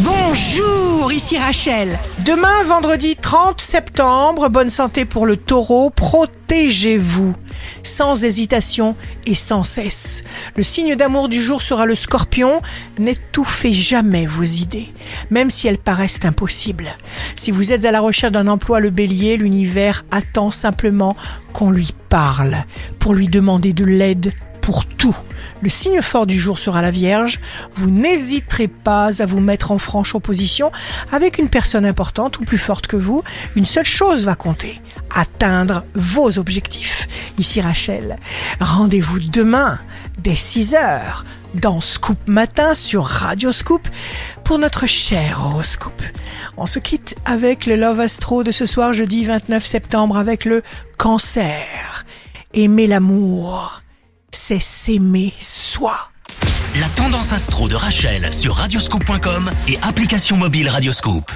Bonjour, ici Rachel. Demain, vendredi 30 septembre, bonne santé pour le taureau, protégez-vous, sans hésitation et sans cesse. Le signe d'amour du jour sera le scorpion, n'étouffez jamais vos idées, même si elles paraissent impossibles. Si vous êtes à la recherche d'un emploi, le bélier, l'univers attend simplement qu'on lui parle, pour lui demander de l'aide pour tout. Le signe fort du jour sera la Vierge. Vous n'hésiterez pas à vous mettre en franche opposition avec une personne importante ou plus forte que vous. Une seule chose va compter, atteindre vos objectifs. Ici Rachel, rendez-vous demain dès 6 heures dans Scoop Matin sur Radio Scoop pour notre cher horoscope. On se quitte avec le Love Astro de ce soir jeudi 29 septembre avec le cancer. Aimez l'amour c'est s'aimer soi. La tendance astro de Rachel sur radioscope.com et application mobile Radioscope.